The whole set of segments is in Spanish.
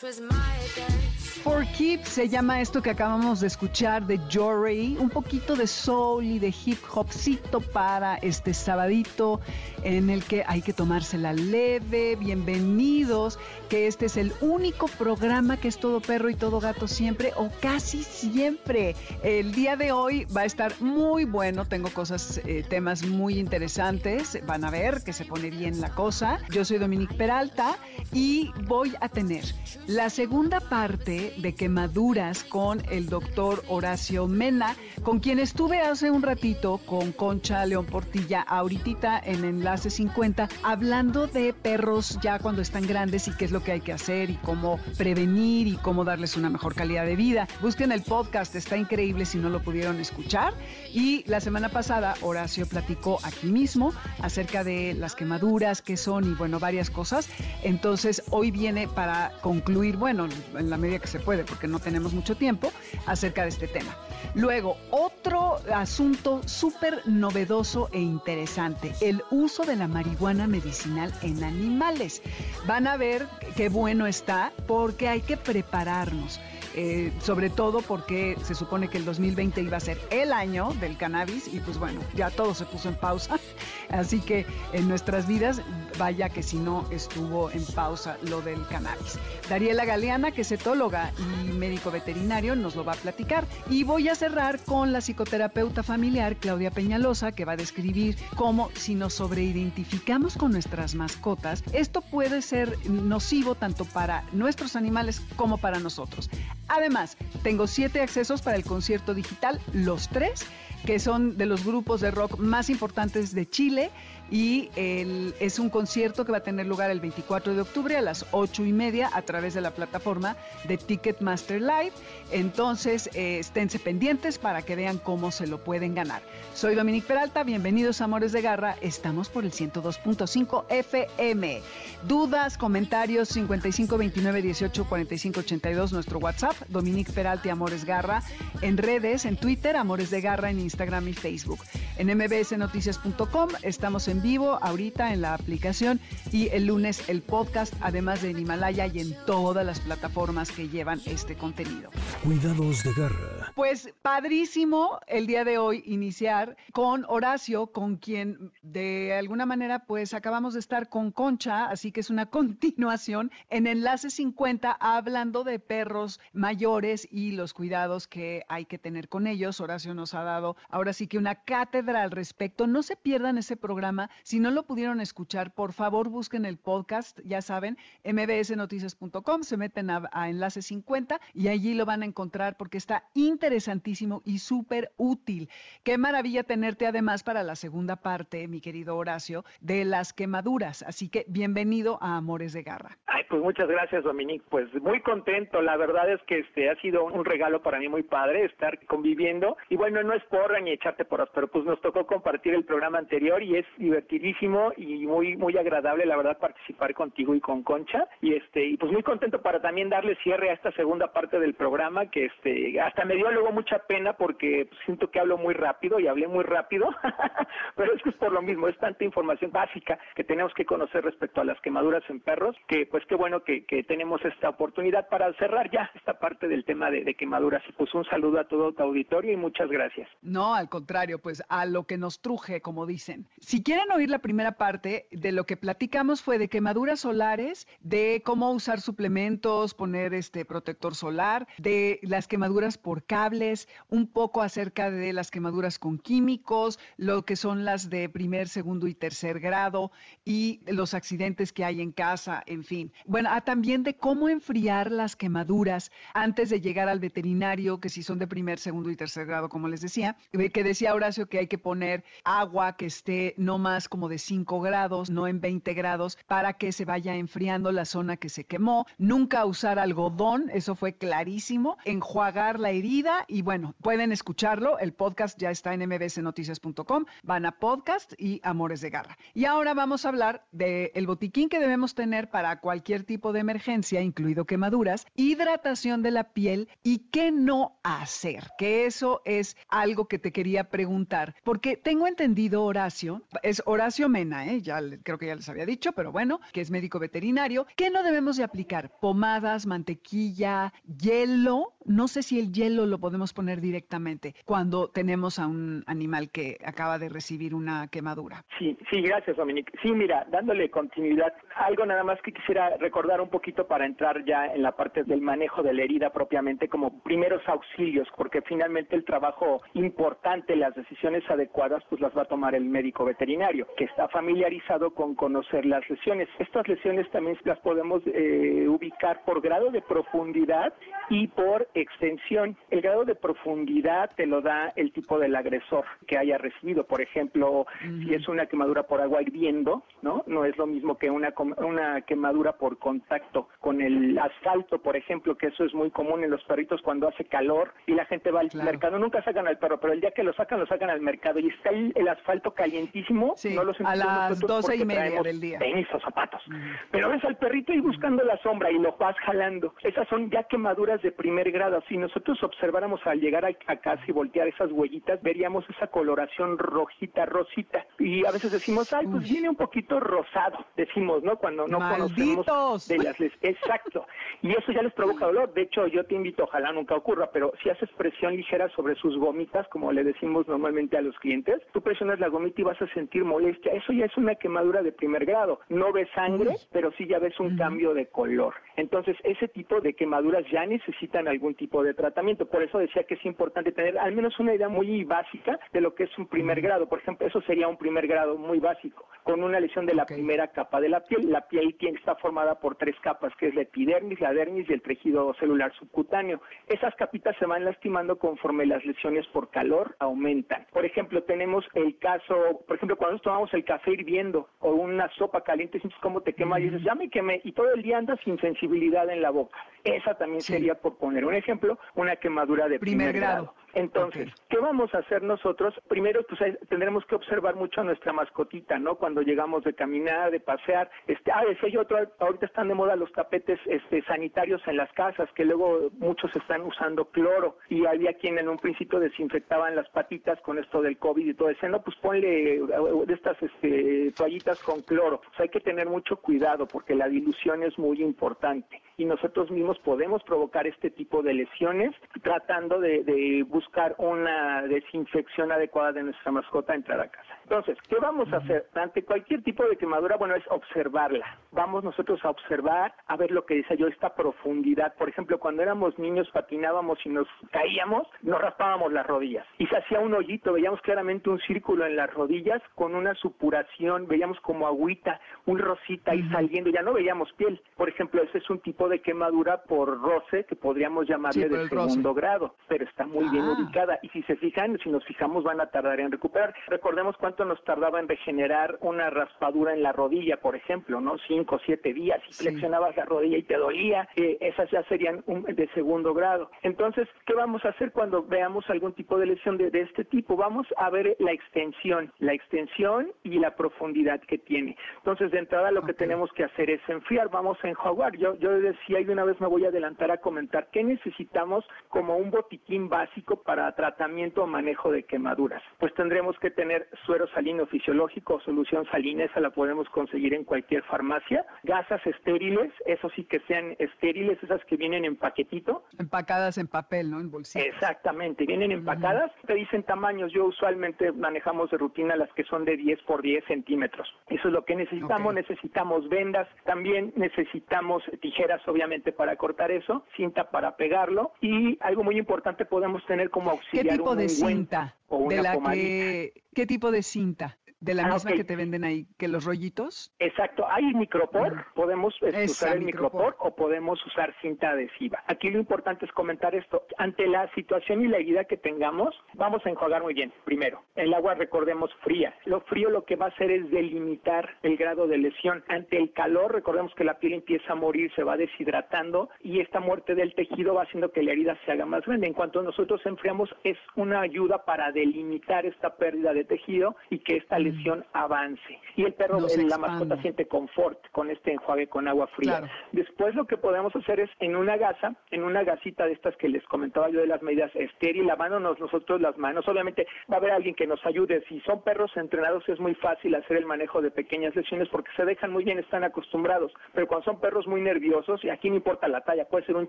It was my day. For Keeps se llama esto que acabamos de escuchar de Jory, un poquito de soul y de hip hopcito para este sabadito en el que hay que tomársela leve. Bienvenidos, que este es el único programa que es todo perro y todo gato siempre o casi siempre. El día de hoy va a estar muy bueno, tengo cosas, eh, temas muy interesantes, van a ver que se pone bien la cosa. Yo soy Dominique Peralta y voy a tener la segunda parte de Quemaduras con el doctor Horacio Mena, con quien estuve hace un ratito con Concha León Portilla, ahorita en Enlace 50, hablando de perros ya cuando están grandes y qué es lo que hay que hacer y cómo prevenir y cómo darles una mejor calidad de vida. Busquen el podcast, está increíble si no lo pudieron escuchar. Y la semana pasada Horacio platicó aquí mismo acerca de las quemaduras, qué son y bueno, varias cosas. Entonces hoy viene para concluir, bueno, en la medida que se puede, porque no tenemos mucho tiempo, acerca de este tema. Luego, otro asunto súper novedoso e interesante, el uso de la marihuana medicinal en animales. Van a ver qué bueno está porque hay que prepararnos. Eh, sobre todo porque se supone que el 2020 iba a ser el año del cannabis y pues bueno, ya todo se puso en pausa. Así que en nuestras vidas, vaya que si no estuvo en pausa lo del cannabis. Dariela Galeana, que es etóloga y médico veterinario, nos lo va a platicar. Y voy a cerrar con la psicoterapeuta familiar Claudia Peñalosa, que va a describir cómo si nos sobreidentificamos con nuestras mascotas, esto puede ser nocivo tanto para nuestros animales como para nosotros. Además, tengo siete accesos para el concierto digital, los tres, que son de los grupos de rock más importantes de Chile y es un concierto que va a tener lugar el 24 de octubre a las 8 y media a través de la plataforma de Ticketmaster Live. Entonces, eh, esténse pendientes para que vean cómo se lo pueden ganar. Soy Dominique Peralta, bienvenidos a Amores de Garra, estamos por el 102.5 FM. Dudas, comentarios 55 29 18 45 82, nuestro WhatsApp, Dominique Peralta y Amores Garra, en redes, en Twitter, Amores de Garra, en Instagram y Facebook. En mbsnoticias.com estamos en vivo ahorita en la aplicación y el lunes el podcast, además de en Himalaya y en todas las plataformas que llevan este contenido. Cuidados de garra. Pues padrísimo el día de hoy iniciar con Horacio, con quien de alguna manera pues acabamos de estar con Concha, así que es una continuación en Enlace 50 hablando de perros mayores y los cuidados que hay que tener con ellos. Horacio nos ha dado ahora sí que una cátedra al respecto. No se pierdan ese programa si no lo pudieron escuchar, por favor busquen el podcast, ya saben, mbsnoticias.com, se meten a, enlace 50 y allí lo van a encontrar porque está interesantísimo y súper útil. Qué maravilla tenerte además para la segunda parte, mi querido Horacio, de las quemaduras. Así que bienvenido a Amores de Garra. Ay, pues muchas gracias, Dominique. Pues muy contento. La verdad es que este ha sido un regalo para mí muy padre estar conviviendo. Y bueno, no es porra ni echarte porras, pero pues nos tocó compartir el programa anterior y es divertido divertidísimo y muy muy agradable la verdad participar contigo y con Concha y este y pues muy contento para también darle cierre a esta segunda parte del programa que este hasta me dio luego mucha pena porque siento que hablo muy rápido y hablé muy rápido pero es que es por lo mismo es tanta información básica que tenemos que conocer respecto a las quemaduras en perros que pues qué bueno que, que tenemos esta oportunidad para cerrar ya esta parte del tema de, de quemaduras y pues un saludo a todo tu auditorio y muchas gracias. No No, al contrario, pues a lo que nos truje, como dicen. Si quieren oír la primera parte de lo que platicamos fue de quemaduras solares, de cómo usar suplementos, poner este protector solar, de las quemaduras por cables, un poco acerca de las quemaduras con químicos, lo que son las de primer, segundo y tercer grado y los accidentes que hay en casa, en fin. Bueno, ah, también de cómo enfriar las quemaduras antes de llegar al veterinario, que si son de primer, segundo y tercer grado, como les decía, que decía Horacio que hay que poner agua que esté no más como de 5 grados, no en 20 grados, para que se vaya enfriando la zona que se quemó. Nunca usar algodón, eso fue clarísimo. Enjuagar la herida y bueno, pueden escucharlo. El podcast ya está en mbsnoticias.com. Van a podcast y Amores de Garra. Y ahora vamos a hablar del botiquín que debemos tener para cualquier tipo de emergencia, incluido quemaduras, hidratación de la piel y qué no hacer, que eso es algo que te quería preguntar, porque tengo entendido, Horacio, es Horacio Mena, ¿eh? ya creo que ya les había dicho, pero bueno, que es médico veterinario, que no debemos de aplicar pomadas, mantequilla, hielo, no sé si el hielo lo podemos poner directamente cuando tenemos a un animal que acaba de recibir una quemadura. Sí, sí, gracias, Dominique. Sí, mira, dándole continuidad, algo nada más que quisiera recordar un poquito para entrar ya en la parte del manejo de la herida propiamente como primeros auxilios, porque finalmente el trabajo importante, las decisiones adecuadas, pues las va a tomar el médico veterinario, que está familiarizado con conocer las lesiones. Estas lesiones también las podemos eh, ubicar por grado de profundidad y por extensión. El grado de profundidad te lo da el tipo del agresor que haya recibido. Por ejemplo, si es una quemadura por agua hirviendo, ¿no? No es lo mismo que una, una quemadura por contacto con el asfalto, por ejemplo, que eso es muy común en los perritos cuando hace calor y la gente va al mercado. Nunca sacan al perro, pero el día que lo sacan, lo sacan al mercado y está el, el asfalto calientísimo. no lo a las doce y media del día. Tenis o zapatos. Pero ves al perrito y buscando la sombra y lo vas jalando. Esas son ya quemaduras de primer grado si nosotros observáramos al llegar a, casa y voltear esas huellitas, veríamos esa coloración rojita, rosita. Y a veces decimos, ay, pues viene un poquito rosado, decimos, ¿no? Cuando no conocemos de las... Exacto. Y eso ya les provoca dolor. De hecho, yo te invito, ojalá nunca ocurra, pero si haces presión ligera sobre sus gomitas, como le decimos normalmente a los clientes, tú presionas la gomita y vas a sentir molestia. Eso ya es una quemadura de primer grado. No ves sangre, pero sí ya ves un cambio de color. Entonces, ese tipo de quemaduras ya necesitan algún tipo de tratamiento. Por eso decía que es importante tener al menos una idea muy básica de lo que es un primer grado. Por ejemplo, eso sería un primer grado muy básico, con una lesión de la primera capa de la piel. La piel tiene, está formada por tres capas, que es la epidermis, la dermis y el tejido celular subcutáneo. Esas capitas se van lastimando conforme las lesiones por calor aumentan. Por ejemplo, tenemos el caso, por ejemplo, cuando tomamos el café hirviendo o una sopa caliente, sientes cómo te quema y dices, ya me quemé, y todo el día andas sin sensibilidad en la boca. Esa también sería, por poner un ejemplo, una quemadura de primer, grado. Entonces, ¿qué vamos a hacer nosotros? Primero, pues tendremos que observar mucho a nuestra mascotita, ¿no? Cuando llegamos de caminar, de pasear. Este, ah, ese hay otro, ahorita están de moda los tapetes este, sanitarios en las casas, que luego muchos están usando cloro. Y había quien en un principio desinfectaban las patitas con esto del COVID y todo eso. No, pues ponle de estas este, toallitas con cloro. O sea, hay que tener mucho cuidado porque la dilución es muy importante. Y nosotros mismos podemos provocar este tipo de lesiones tratando de, de buscar una desinfección adecuada de nuestra mascota entrar a casa. Entonces, ¿qué vamos a hacer? Ante cualquier tipo de quemadura, bueno, es observarla. Vamos nosotros a observar, a ver lo que dice yo, esta profundidad. Por ejemplo, cuando éramos niños patinábamos y nos caíamos, nos raspábamos las rodillas. Y se hacía un hoyito, veíamos claramente un círculo en las rodillas con una supuración, veíamos como agüita, un rosita ahí saliendo, ya no veíamos piel. Por ejemplo, ese es un tipo de quemadura por roce que podríamos llamarle de segundo grado, pero está muy bien ah. ubicada. Y si se fijan, si nos fijamos, van a tardar en recuperar. Recordemos cuánto nos tardaba en regenerar una raspadura en la rodilla, por ejemplo, ¿no? Cinco o siete días, y flexionabas la rodilla y te dolía, eh, esas ya serían de segundo grado. Entonces, ¿qué vamos a hacer cuando veamos algún tipo de lesión de, este tipo? Vamos a ver la extensión, la extensión y la profundidad que tiene. Entonces, de entrada lo que tenemos que hacer es enfriar, vamos a enjuagar. Yo, yo decía, y de una vez me voy a adelantar a comentar, ¿qué necesitamos como un botiquín básico para tratamiento o manejo de quemaduras? Pues tendremos que tener suero salino fisiológico o solución salina, esa la podemos conseguir en cualquier farmacia, gasas estériles, eso sí que sean estériles, esas que vienen en paquetito. Empacadas en papel, ¿no? En bolsita. Exactamente, vienen empacadas, te dicen tamaños, yo usualmente manejamos de rutina las que son de 10 por 10 centímetros. Eso es lo que necesitamos, necesitamos vendas, también necesitamos tijeras obviamente para cortar eso, cinta para pegarlo y algo muy importante podemos tener como auxiliar ¿Qué tipo un de cinta? o una de la pomadita. que, ¿Qué tipo de cinta? ¿De la Ah, misma que te venden ahí? ¿Que los rollitos? Exacto, hay micropor, podemos este, usar el micropor. micropor o podemos usar cinta adhesiva. Aquí lo importante es comentar esto. Ante la situación y la herida que tengamos, vamos a enjuagar muy bien. Primero, el agua recordemos fría. Lo frío lo que va a hacer es delimitar el grado de lesión. Ante el calor, recordemos que la piel empieza a morir, se va deshidratando y esta muerte del tejido va haciendo que la herida se haga más grande. En cuanto nosotros enfriamos, es una ayuda para delimitar esta pérdida de tejido y que esta lesión avance. Y el perro, la mascota siente confort con este enjuague con agua fría. Claro. Después lo que podemos hacer es en una gasa, en una gasita de estas que les comentaba yo de las medidas estéril, lavándonos nosotros las manos. Obviamente va a haber alguien que nos ayude. Si son perros entrenados es muy fácil hacer el manejo de pequeñas lesiones porque se dejan muy bien, están acostumbrados. Pero cuando son perros muy nerviosos, y aquí no importa la talla, puede ser un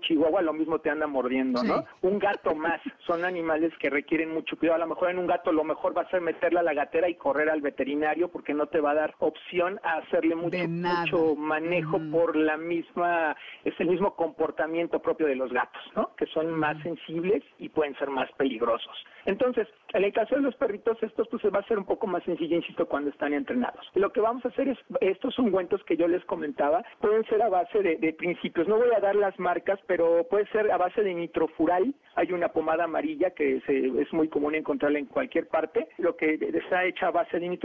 chihuahua, lo mismo te anda mordiendo, ¿no? Sí. Un gato más. Son animales que requieren mucho cuidado. A lo mejor en un gato lo mejor va a ser meterla a la gatera y correr al veterinario porque no te va a dar opción a hacerle mucho, mucho manejo por la misma, es el mismo comportamiento propio de los gatos, ¿no? Que son más sensibles y pueden ser más peligrosos. Entonces, en el caso de los perritos, estos pues va a ser un poco más sencillo, insisto, cuando están entrenados. Lo que vamos a hacer es, estos ungüentos que yo les comentaba, pueden ser a base de, de principios. No voy a dar las marcas, pero puede ser a base de nitrofural. Hay una pomada amarilla que se- es muy común encontrarla en cualquier parte, lo que está hecha a base de nitrofural.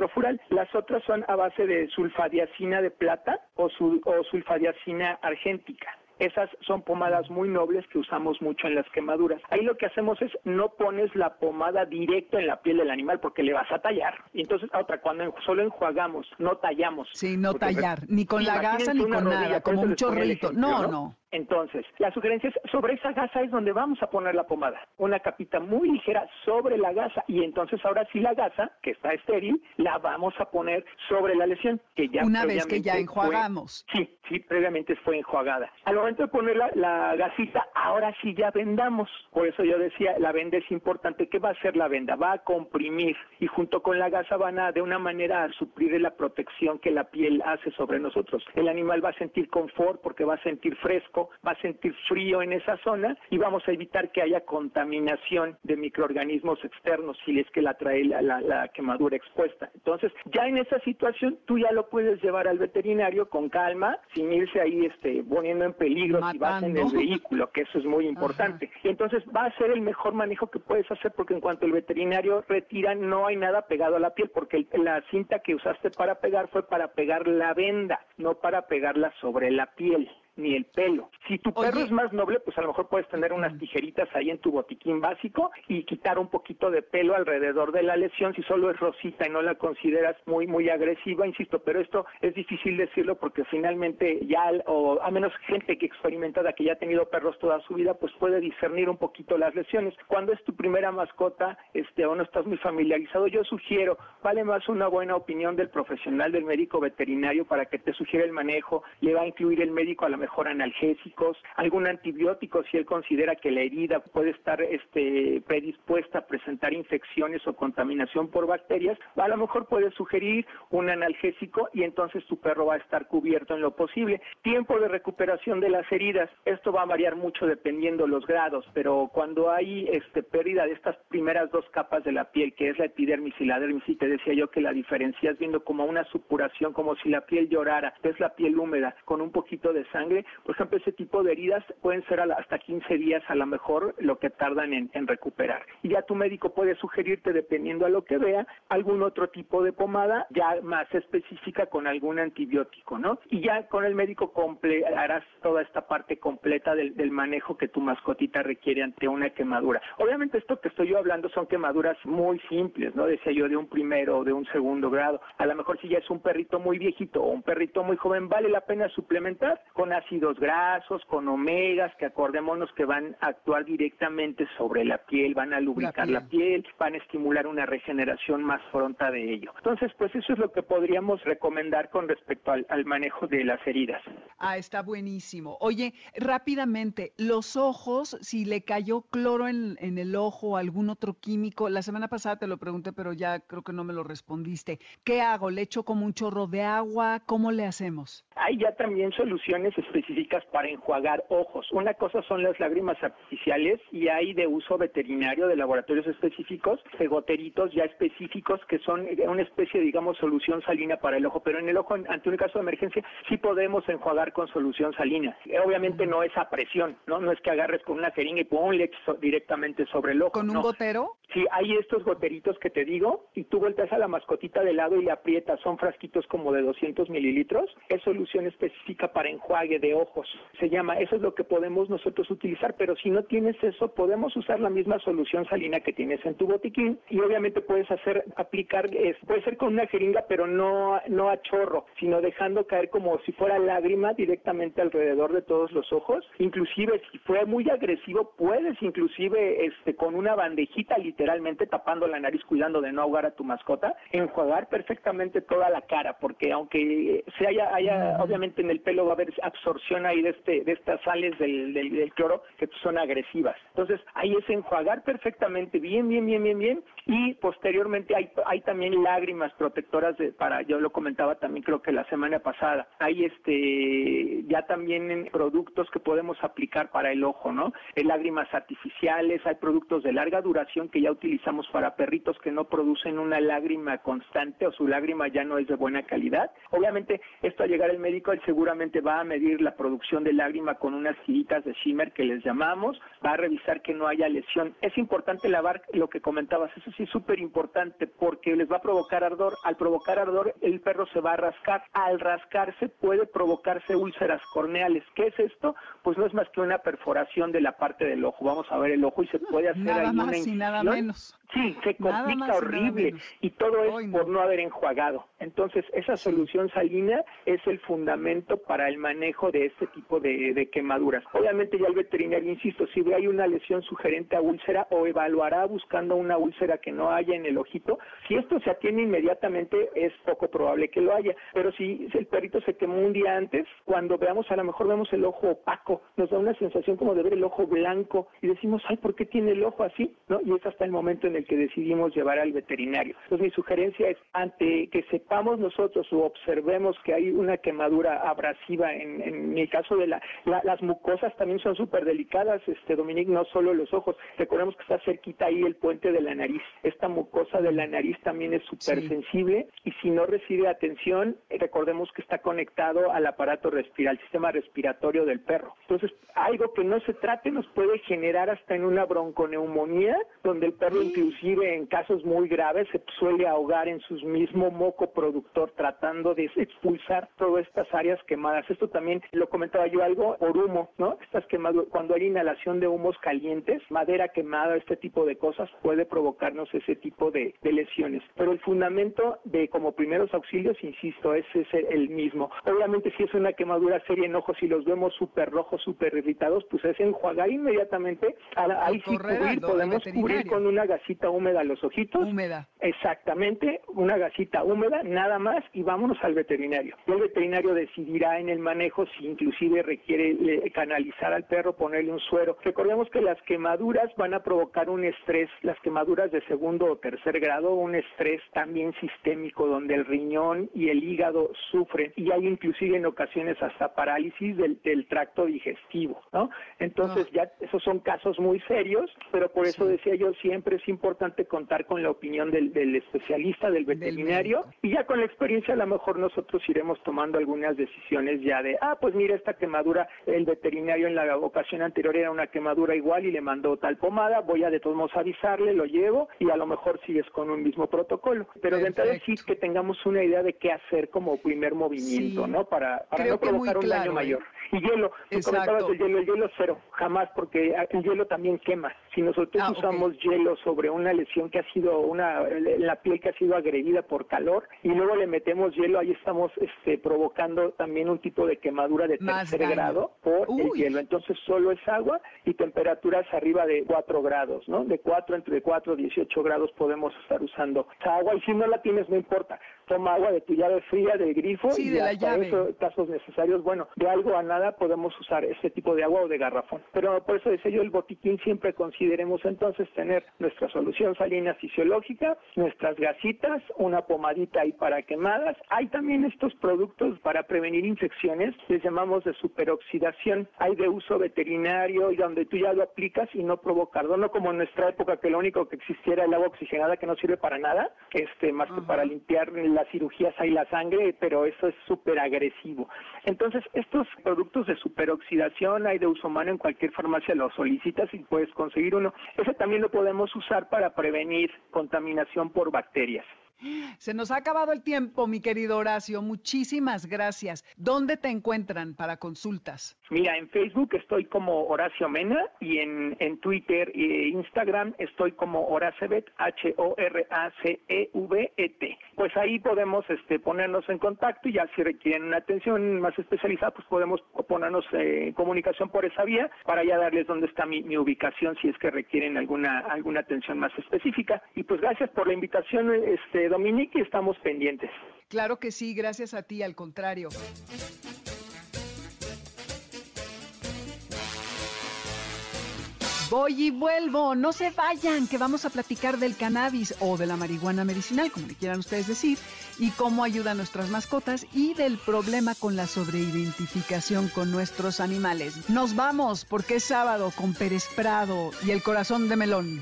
Las otras son a base de sulfadiacina de plata o, sul- o sulfadiacina argéntica. Esas son pomadas muy nobles que usamos mucho en las quemaduras. Ahí lo que hacemos es no pones la pomada directo en la piel del animal porque le vas a tallar. Y entonces, otra, cuando solo enjuagamos, no tallamos. Sí, no Porque, tallar, ni con la gasa ni con nada, como un chorrito. ejemplo, No, no. Entonces, la sugerencia es, sobre esa gasa es donde vamos a poner la pomada. Una capita muy ligera sobre la gasa. Y entonces ahora sí la gasa, que está estéril, la vamos a poner sobre la lesión, que ya Una vez que ya fue- enjuagamos. Sí, sí, previamente fue enjuagada. Al momento de poner la, la gasita, ahora sí ya vendamos. Por eso yo decía, la venda es importante. ¿Qué va a hacer la venda? Va a comprimir y junto con la gasa van a, de una manera, a suplir la protección que la piel hace sobre nosotros. El animal va a sentir confort porque va a sentir fresco, va a sentir frío en esa zona y vamos a evitar que haya contaminación de microorganismos externos si es que la trae la, la- la quemadura expuesta. Entonces, ya en esa situación, tú ya lo puedes llevar al veterinario con calma, sin irse ahí este, poniendo en peligro si vas en el vehículo, que eso es muy importante. Y entonces va a ser el mejor manejo que puedes hacer porque en cuanto el veterinario retira, no hay nada pegado a la piel, porque el- la cinta que usaste para pegar fue para pegar la venda, no para pegarla sobre la piel ni el pelo. Si tu perro Oye. es más noble, pues a lo mejor puedes tener unas tijeritas ahí en tu botiquín básico y quitar un poquito de pelo alrededor de la lesión si solo es rosita y no la consideras muy muy agresiva, insisto, pero esto es difícil decirlo porque finalmente ya o a menos gente que experimentada que ya ha tenido perros toda su vida, pues puede discernir un poquito las lesiones. Cuando es tu primera mascota, este o no estás muy familiarizado, yo sugiero, vale más una buena opinión del profesional del médico veterinario para que te sugiera el manejo, le va a incluir el médico a lo mejor analgésicos, algún antibiótico si él considera que la herida puede estar este, predispuesta a presentar infecciones o contaminación por bacterias, a lo mejor puede sugerir un analgésico y entonces tu perro va a estar cubierto en lo posible. Tiempo de recuperación de las heridas, esto va a variar mucho dependiendo los grados, pero cuando hay este, pérdida de estas primeras dos capas de la piel, que es la epidermis y la dermis, y te decía yo que la diferencias viendo como una supuración, como si la piel llorara, es la piel húmeda con un poquito de sangre, por ejemplo, ese tipo de heridas pueden ser hasta 15 días a lo mejor lo que tardan en, en recuperar. Y ya tu médico puede sugerirte, dependiendo a lo que vea, algún otro tipo de pomada ya más específica con algún antibiótico, ¿no? Y ya con el médico comple harás toda esta parte completa del, del manejo que tu mascotita requiere ante una quemadura. Obviamente esto que estoy yo hablando son quemaduras muy simples, ¿no? Decía yo de un primero o de un segundo grado. A lo mejor si ya es un perrito muy viejito o un perrito muy joven, vale la pena suplementar con ácidos grasos, con omegas, que acordémonos que van a actuar directamente sobre la piel, van a lubricar la piel, van a estimular una regeneración más pronta de ello. Entonces, pues eso es lo que podríamos recomendar con respecto al, manejo de las heridas. Ah, está buenísimo. Oye, rápidamente, los ojos, si le cayó cloro en, en el ojo o algún otro químico, la semana pasada te lo pregunté, pero ya creo que no me lo respondiste. ¿Qué hago? ¿Le echo como un chorro de agua? ¿Cómo le hacemos? Hay ya también soluciones específicas para enjuagar ojos. Una cosa son las lágrimas artificiales y hay de uso veterinario de laboratorios específicos, goteritos ya específicos que son una especie, digamos, solución salina para el ojo. Pero en el ojo, ante un caso de emergencia, sí podemos enjuagar con solución salina. Obviamente no es a presión, ¿no? No es que agarres con una jeringa y ponle directamente sobre el ojo. ¿Con un gotero? Sí, hay estos goteritos que te digo y tú vueltas a la mascotita de lado y le aprietas. Son frasquitos como de 200 mililitros. Es solución específica para enjuague de ojos. Se llama, eso es lo que podemos nosotros utilizar, pero si no tienes eso, podemos usar la misma solución salina que tienes en tu botiquín y obviamente puedes hacer, aplicar, puede ser con una jeringa, pero no, no a chorro, sino dejando caer como si fuera lágrima directamente alrededor de todos los ojos. Inclusive, si fue muy agresivo, puedes inclusive este, con una bandejita literalmente tapando la nariz, cuidando de no ahogar a tu mascota, enjuagar perfectamente toda la cara, porque aunque se haya, haya obviamente en el pelo va a haber absorción ahí de, este, de estas sales del, del, cloro que son agresivas. Entonces, ahí es enjuagar perfectamente bien, bien, bien, bien, bien, y posteriormente hay, hay también lágrimas protectoras de, para, yo lo comentaba también creo que la semana pasada, hay este, ya también productos que podemos aplicar para el ojo, ¿no? lágrimas artificiales, hay productos de larga duración que ya utilizamos para perritos que no producen una lágrima constante o su lágrima ya no es de buena calidad. Obviamente, esto al llegar al médico, él seguramente va a medir la producción de lágrima con unas tiritas de shimmer que les llamamos, va a revisar que no haya lesión. Es importante lavar lo que comentabas, eso sí es súper importante porque les va a provocar ardor. Al provocar ardor, el perro se va a rascar. Al rascarse puede provocarse úlceras corneales. ¿Qué es esto? Pues no es más que una perforación de la parte del ojo. Vamos a ver el ojo y se puede hacer nada ahí más y nada menos. Sí, se complica horrible y, todo es por no haber enjuagado. Entonces, esa solución salina es el fundamento para el manejo de este tipo de, quemaduras. Obviamente ya el veterinario, insisto, si ve hay una lesión sugerente a úlcera o evaluará buscando una úlcera que no haya en el ojito, si esto se atiene inmediatamente es poco probable que lo haya, pero si el perrito se quemó un día antes, cuando veamos, a lo mejor vemos el ojo opaco, nos da una sensación como de ver el ojo blanco y decimos, ay, ¿por qué tiene el ojo así? ¿No? Y es hasta el momento en el que decidimos llevar al veterinario. Entonces mi sugerencia es, ante que sepamos nosotros o observemos que hay una quemadura abrasiva, en, en el caso de la, las mucosas también son súper delicadas, este Dominique, no solo los ojos, recordemos que está cerquita ahí el puente de la nariz, esta mucosa de la nariz también es súper sensible y si no recibe atención, recordemos que está conectado al aparato respiratorio, al sistema respiratorio del perro. Entonces, algo que no se trate nos puede generar hasta en una bronconeumonía, donde el perro inclusive en casos muy graves se suele ahogar en su mismo moco productor tratando de expulsar todas estas áreas quemadas. Esto también lo comentaba yo algo por humo, ¿no? Estas quemaduras, cuando hay inhalación de humos calientes, madera quemada, este tipo de cosas puede provocarnos ese tipo de, lesiones. Pero el fundamento de como primeros auxilios, insisto, es, es el mismo. Obviamente si es una quemadura seria en ojos y los vemos súper rojos, súper irritados, pues es enjuagar inmediatamente. Ahí sí cubrir, podemos cubrir con una gasita húmeda los ojitos. Húmeda. Exactamente, una gasita húmeda, nada más, y vámonos al veterinario. El veterinario decidirá en el manejo si inclusive requiere canalizar al perro, ponerle un suero. Recordemos que las quemaduras van a provocar un estrés, las quemaduras de segundo o tercer grado, un estrés también sistémico donde el riñón y el hígado sufren y hay inclusive en ocasiones hasta parálisis del, tracto digestivo, ¿no? Entonces ya esos son casos muy serios, pero por eso decía yo siempre es importante contar con la opinión del, especialista, del veterinario y ya con la experiencia a lo mejor nosotros iremos tomando algunas decisiones ya de, ah, pues mira esta quemadura, el veterinario en la ocasión anterior era una quemadura igual y le mandó tal pomada, voy a de todos modos avisarle, lo llevo y a lo mejor sigues con un mismo protocolo. Pero de entrada sí que tengamos una idea de qué hacer como primer movimiento, ¿no? Para, para no provocar un daño ¿eh? mayor. Y hielo, tú comentabas del hielo, el hielo cero, jamás, porque el hielo también quema. Si nosotros ah, usamos hielo sobre una lesión que ha sido una la piel que ha sido agredida por calor y luego le metemos hielo, ahí estamos este, provocando también un tipo de quemadura de tercer grado por el hielo. Entonces solo es agua y temperaturas arriba de 4 grados, ¿no? De 4 entre 4 y 18 grados podemos estar usando agua y si no la tienes no importa, toma agua de tu llave fría del grifo y de la llave. casos necesarios, bueno, de algo a nada podemos usar este tipo de agua o de garrafón. Pero por eso decía yo el botiquín siempre consideremos entonces tener nuestra solución salina fisiológica, nuestras gasitas, una pomadita ahí para quemadas. Hay también estos productos para prevenir infecciones, les llamamos de superoxidación. Hay de uso veterinario y donde tú ya lo aplicas y no provocarlo, no como en nuestra época que lo único que existiera era el agua oxigenada que no sirve para nada, este más que para limpiar las cirugías hay la sangre, pero eso es súper agresivo. Entonces, estos productos de superoxidación hay de uso humano en cualquier farmacia, los solicitas y puedes conseguir uno. Ese también lo podemos usar para prevenir contaminación por bacterias. Se nos ha acabado el tiempo, mi querido Horacio. Muchísimas gracias. ¿Dónde te encuentran para consultas? Mira, en Facebook estoy como Horacio Mena y en, en Twitter e Instagram estoy como Horacebet, H-O-R-A-C-E-V-E-T. Pues ahí podemos este, ponernos en contacto y ya si requieren una atención más especializada, pues podemos ponernos en comunicación por esa vía para ya darles dónde está mi, mi ubicación si es que requieren alguna, alguna atención más específica. Y pues gracias por la invitación, este, Dominique, y estamos pendientes. Claro que sí, gracias a ti, al contrario. Voy y vuelvo, no se vayan, que vamos a platicar del cannabis o de la marihuana medicinal, como le quieran ustedes decir, y cómo ayuda a nuestras mascotas y del problema con la sobreidentificación con nuestros animales. Nos vamos porque es sábado con Pérez Prado y el corazón de melón.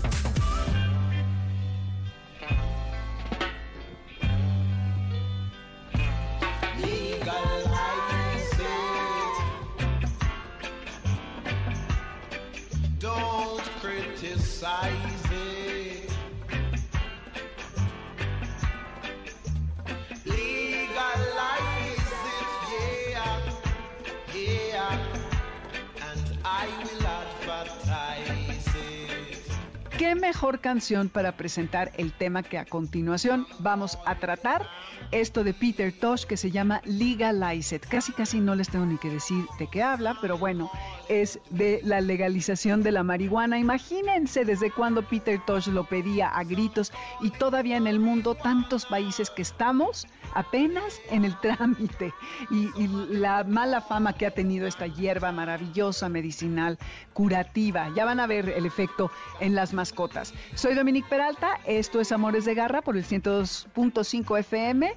canción para presentar el tema que a continuación vamos a tratar, esto de Peter Tosh que se llama Legalize It. Casi casi no les tengo ni que decir de qué habla, pero bueno, es de la legalización de la marihuana. Imagínense desde cuando Peter Tosh lo pedía a gritos y todavía en el mundo tantos países que estamos apenas en el trámite y, la mala fama que ha tenido esta hierba maravillosa, medicinal, curativa. Ya van a ver el efecto en las mascotas. Soy Dominique Peralta, esto es Amores de Garra por el 102.5 FM,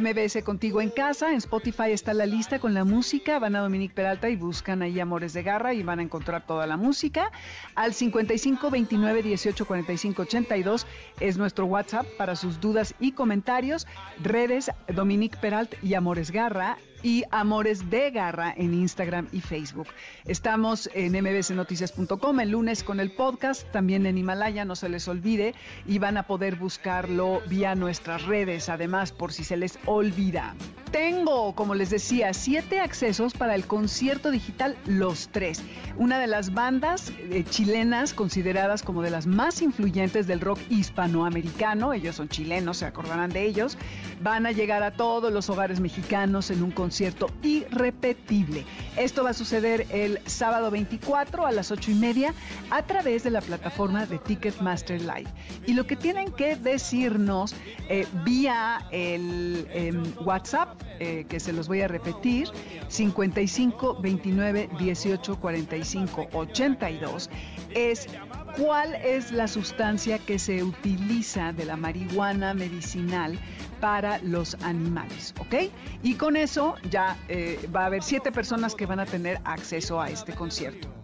MBS Contigo en Casa, en Spotify está la lista con la música, van a Dominique Peralta y buscan ahí Amores de Garra y van a encontrar toda la música. Al 55 29 18 45 82 es nuestro WhatsApp para sus dudas y comentarios. Redes Dominique Peralt y Amores Garra y Amores de Garra en Instagram y Facebook. Estamos en mbsnoticias.com el lunes con el podcast, también en Himalaya, no se les olvide, y van a poder buscarlo vía nuestras redes, además, por si se les olvida. Tengo, como les decía, siete accesos para el concierto digital Los Tres, una de las bandas eh, chilenas consideradas como de las más influyentes del rock hispanoamericano, ellos son chilenos, se acordarán de ellos, van a llegar a todos los hogares mexicanos en un concierto concierto irrepetible. Esto va a suceder el sábado 24 a las 8 y media a través de la plataforma de Ticketmaster Live. Y lo que tienen que decirnos eh, vía el em, WhatsApp, eh, que se los voy a repetir, 55 29 18 45 82, es cuál es la sustancia que se utiliza de la marihuana medicinal para los animales, ¿ok? Y con eso ya eh, va a haber siete personas que van a tener acceso a este concierto.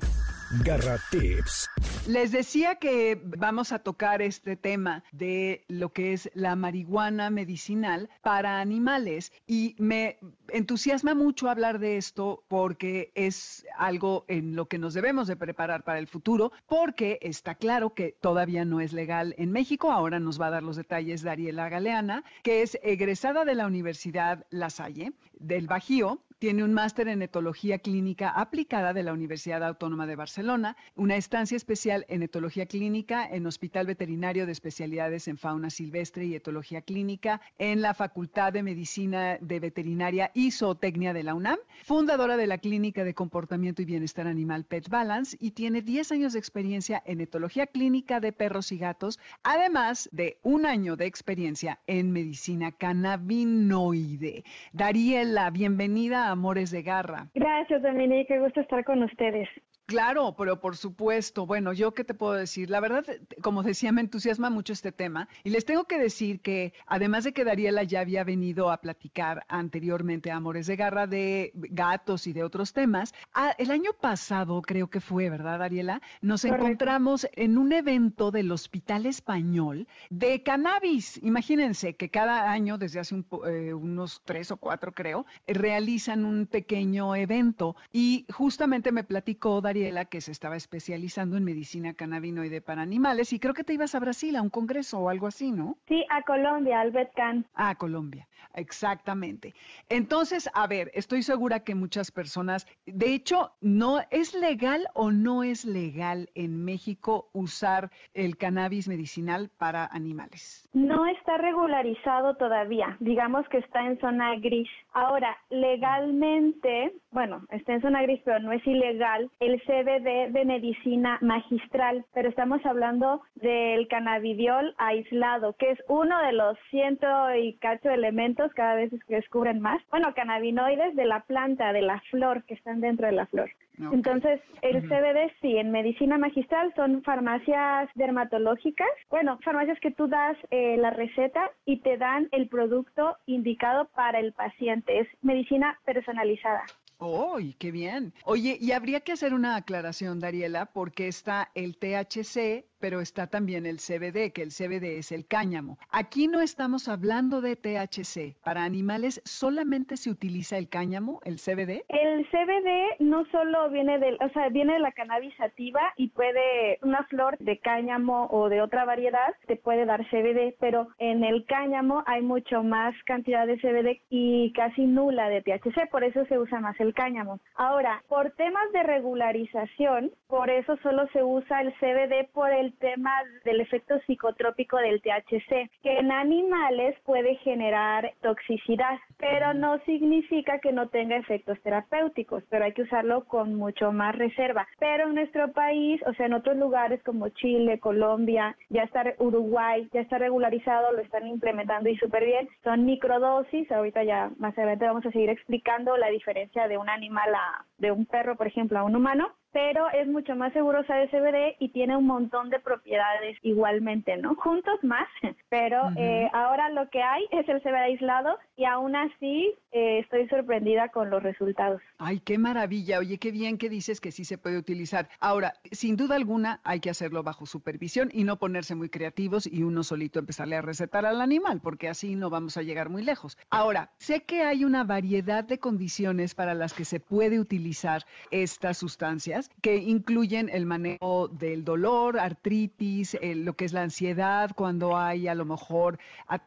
Garra Tips. Les decía que vamos a tocar este tema de lo que es la marihuana medicinal para animales y me entusiasma mucho hablar de esto porque es algo en lo que nos debemos de preparar para el futuro porque está claro que todavía no es legal en México. Ahora nos va a dar los detalles Dariela Galeana, que es egresada de la Universidad La Salle del Bajío tiene un máster en etología clínica aplicada de la Universidad Autónoma de Barcelona, una estancia especial en etología clínica en Hospital Veterinario de Especialidades en Fauna Silvestre y Etología Clínica en la Facultad de Medicina de Veterinaria y Zootecnia de la UNAM, fundadora de la Clínica de Comportamiento y Bienestar Animal Pet Balance y tiene 10 años de experiencia en etología clínica de perros y gatos, además de un año de experiencia en medicina cannabinoide. Dariela, bienvenida Amores de Garra. Gracias, Dominique, qué gusto estar con ustedes. Claro, pero por supuesto, bueno, yo qué te puedo decir, la verdad, como decía, me entusiasma mucho este tema y les tengo que decir que además de que Dariela ya había venido a platicar anteriormente a Amores de Garra de gatos y de otros temas, ah, el año pasado creo que fue, ¿verdad, Dariela? Nos encontramos en un evento del Hospital Español de cannabis. Imagínense que cada año, desde hace eh, unos tres o cuatro creo, realizan un pequeño evento y justamente me platicó Dariela que se estaba especializando en medicina cannabinoide para animales y creo que te ibas a Brasil a un congreso o algo así, ¿no? Sí, a Colombia, al Betcan. A Colombia, exactamente. Entonces, a ver, estoy segura que muchas personas, de hecho, no es legal o no es legal en México usar el cannabis medicinal para animales. No está regularizado todavía, digamos que está en zona gris. Ahora, legalmente, bueno, está en zona gris, pero no es ilegal el CBD de medicina magistral, pero estamos hablando del cannabidiol aislado, que es uno de los ciento y cacho elementos, cada vez que descubren más, bueno, cannabinoides de la planta, de la flor, que están dentro de la flor. Entonces, el CBD sí, en medicina magistral son farmacias dermatológicas, bueno, farmacias que tú das eh, la receta y te dan el producto indicado para el paciente, es medicina personalizada. ¡Uy, qué bien! Oye, y habría que hacer una aclaración, Dariela, porque está el THC pero está también el CBD, que el CBD es el cáñamo. Aquí no estamos hablando de THC. Para animales solamente se utiliza el cáñamo, el CBD. El CBD no solo viene del, o sea, viene de la cannabis sativa y puede una flor de cáñamo o de otra variedad te puede dar CBD, pero en el cáñamo hay mucho más cantidad de CBD y casi nula de THC, por eso se usa más el cáñamo. Ahora, por temas de regularización, por eso solo se usa el CBD por el tema del efecto psicotrópico del THC, que en animales puede generar toxicidad, pero no significa que no tenga efectos terapéuticos, pero hay que usarlo con mucho más reserva. Pero en nuestro país, o sea, en otros lugares como Chile, Colombia, ya está Uruguay, ya está regularizado, lo están implementando y súper bien. Son microdosis, ahorita ya más adelante vamos a seguir explicando la diferencia de un animal a, de un perro, por ejemplo, a un humano pero es mucho más seguro usar CBD y tiene un montón de propiedades igualmente, ¿no? Juntos más, pero eh, ahora lo que hay es el CBD aislado y aún así eh, estoy sorprendida con los resultados. Ay, qué maravilla. Oye, qué bien que dices que sí se puede utilizar. Ahora, sin duda alguna, hay que hacerlo bajo supervisión y no ponerse muy creativos y uno solito empezarle a recetar al animal, porque así no vamos a llegar muy lejos. Ahora, sé que hay una variedad de condiciones para las que se puede utilizar estas sustancias que incluyen el manejo del dolor, artritis, lo que es la ansiedad, cuando hay a lo mejor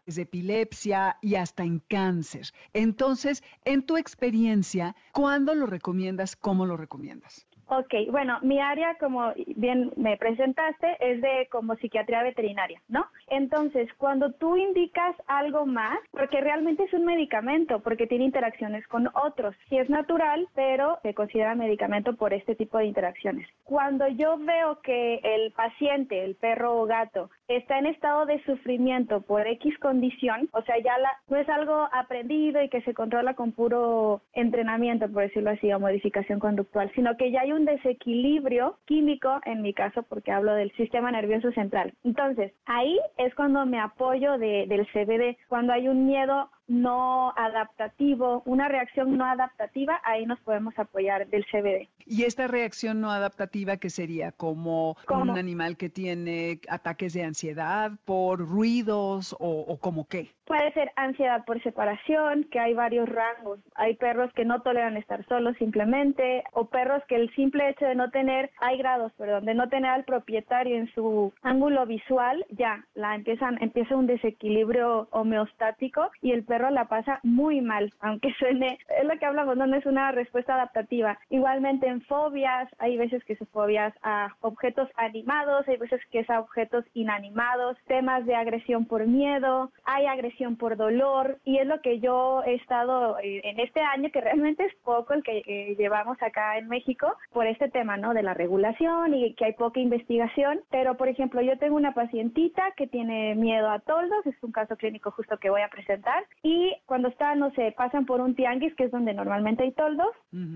epilepsia y hasta en cáncer. Entonces, en tu experiencia, ¿cuándo lo recomiendas? ¿Cómo lo recomiendas? Ok, bueno, mi área, como bien me presentaste, es de como psiquiatría veterinaria, ¿no? Entonces, cuando tú indicas algo más, porque realmente es un medicamento, porque tiene interacciones con otros, si es natural, pero se considera medicamento por este tipo de interacciones. Cuando yo veo que el paciente, el perro o gato, está en estado de sufrimiento por X condición, o sea, ya la, no es algo aprendido y que se controla con puro entrenamiento, por decirlo así, o modificación conductual, sino que ya hay un desequilibrio químico, en mi caso, porque hablo del sistema nervioso central. Entonces, ahí es cuando me apoyo de, del CBD, cuando hay un miedo no adaptativo, una reacción no adaptativa, ahí nos podemos apoyar del CBD. ¿Y esta reacción no adaptativa qué sería? ¿Como un animal que tiene ataques de ansiedad por ruidos o, o como qué? Puede ser ansiedad por separación, que hay varios rangos. Hay perros que no toleran estar solos simplemente, o perros que el simple hecho de no tener, hay grados, perdón, de no tener al propietario en su ángulo visual, ya, la empiezan, empieza un desequilibrio homeostático y el perro la pasa muy mal, aunque suene, es lo que hablamos, no, es una respuesta adaptativa. Igualmente en fobias, hay veces que son fobias a objetos animados, hay veces que es a objetos inanimados, temas de agresión por miedo, hay agresión por dolor, y es lo que yo he estado eh, en este año, que realmente es poco el que llevamos acá en México, por este tema, ¿no? De la regulación y que hay poca investigación, pero por ejemplo, yo tengo una pacientita que tiene miedo a toldos, es un caso clínico justo que voy a presentar, y cuando está, no sé, pasan por un tianguis, que es donde normalmente hay toldos,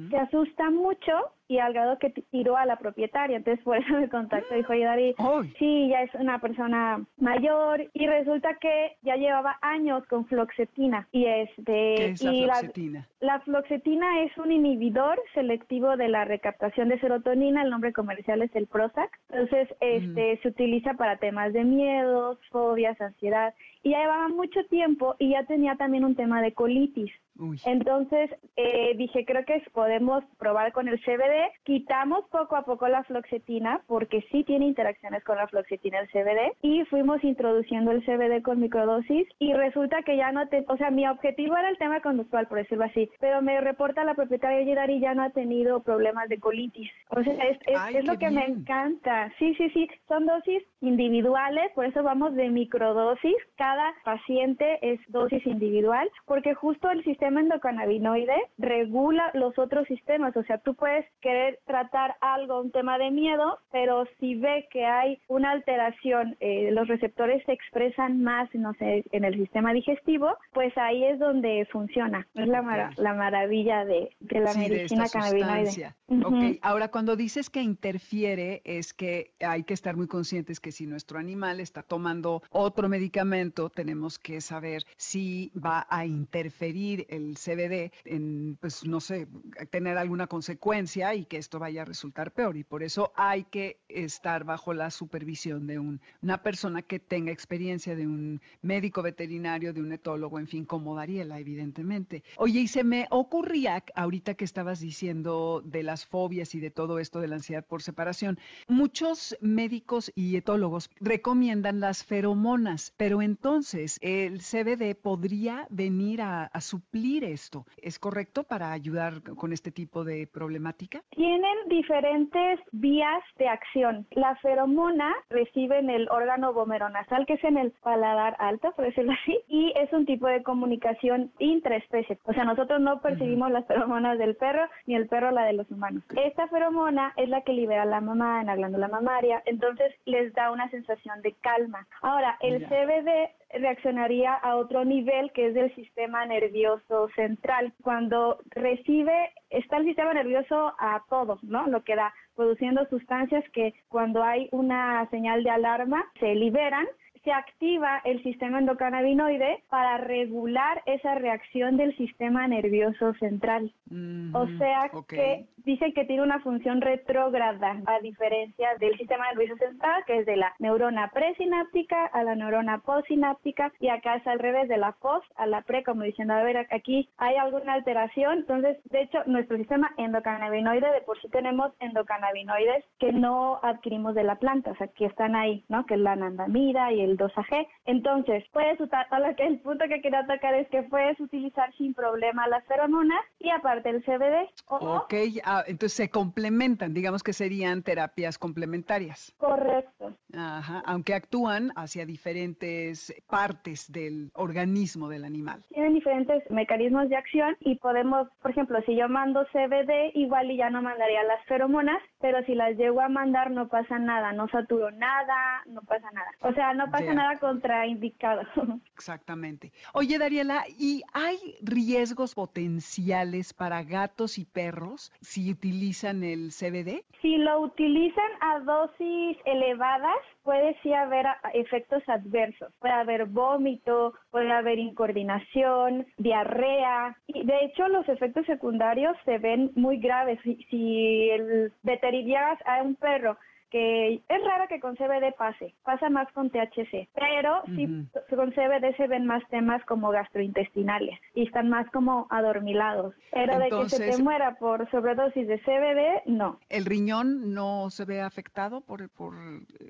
se asusta mucho y al grado que tiró a la propietaria. Entonces, por eso me contactó. Dijo, oye, Dari, sí, ya es una persona mayor y resulta que ya llevaba años con floxetina. Y este, es la y floxetina? La, floxetina es un inhibidor selectivo de la recaptación de serotonina. El nombre comercial es el Prozac. Entonces, este, se utiliza para temas de miedos, fobias, ansiedad. Y ya llevaba mucho tiempo y ya tenía también un tema de colitis. Entonces eh, dije, creo que podemos probar con el CBD. Quitamos poco a poco la floxetina porque sí tiene interacciones con la floxetina el CBD y fuimos introduciendo el CBD con microdosis y resulta que ya no te, o sea, mi objetivo era el tema conductual, por decirlo así, pero me reporta la propietaria y ya no ha tenido problemas de colitis. O sea, es, es, lo que me encanta. Sí, sí, sí, son dosis individuales, por eso vamos de microdosis. Cada paciente es dosis individual porque justo el sistema sistema endocannabinoide regula los otros sistemas, o sea, tú puedes querer tratar algo, un tema de miedo, pero si ve que hay una alteración, eh, los receptores se expresan más, no sé, en el sistema digestivo, pues ahí es donde funciona. Es la, la maravilla de, la medicina cannabinoide. Ok, ahora cuando dices que interfiere, es que hay que estar muy conscientes que si nuestro animal está tomando otro medicamento, tenemos que saber si va a interferir el CBD pues no sé, tener alguna consecuencia y que esto vaya a resultar peor. Y por eso hay que estar bajo la supervisión de una persona que tenga experiencia, de un médico veterinario, de un etólogo, en fin, como Dariela, evidentemente. Oye, y se me ocurría ahorita que estabas diciendo de las fobias y de todo esto de la ansiedad por separación, muchos médicos y etólogos recomiendan las feromonas, pero entonces el CBD podría venir a, a suplir esto. ¿Es correcto para ayudar con este tipo de problemática? Tienen diferentes vías de acción. La feromona recibe en el órgano vomeronasal, que es en el paladar alto, por decirlo así, y es un tipo de comunicación intraespecie. O sea, nosotros no percibimos las feromonas del perro ni el perro la de los humanos. Esta feromona es la que libera la mamá en la glándula mamaria, entonces les da una sensación de calma. Ahora, el CBD reaccionaría a otro nivel que es del sistema nervioso central. Cuando recibe, está el sistema nervioso a todo, ¿no? Lo que da, produciendo sustancias que cuando hay una señal de alarma se liberan se activa el sistema endocannabinoide para regular esa reacción del sistema nervioso central. o sea que dicen que tiene una función retrógrada, a diferencia del sistema nervioso central, que es de la neurona presináptica a la neurona postsináptica, y acá es al revés, de la post a la pre, como diciendo, a ver, aquí hay alguna alteración. Entonces, de hecho, nuestro sistema endocannabinoide, de por sí tenemos endocannabinoides que no adquirimos de la planta, o sea, que están ahí, ¿no? Que es la anandamida y el dosaje. Entonces, puedes usar, el punto que quería tocar es que puedes utilizar sin problema las feromonas y aparte el CBD. ok, ah, entonces se complementan, digamos que serían terapias complementarias. Correcto. Ajá, aunque actúan hacia diferentes partes del organismo del animal. Tienen diferentes mecanismos de acción y podemos, por ejemplo, si yo mando CBD, igual y ya no mandaría las feromonas, pero si las llego a mandar no pasa nada, no saturo nada, no pasa nada. O sea, no pasa nada contraindicado. Exactamente. Oye, Dariela, ¿y hay riesgos potenciales para gatos y perros si utilizan el CBD? Si lo utilizan a dosis elevadas, puede sí haber efectos adversos. Puede haber vómito, puede haber incoordinación, diarrea. Y de hecho, los efectos secundarios se ven muy graves. Si, si el veterinario a un perro que es raro que con CBD pase, pasa más con THC, pero sí con CBD se ven más temas como gastrointestinales y están más como adormilados. Pero de que se te muera por sobredosis de CBD, no. ¿El riñón no se ve afectado por, por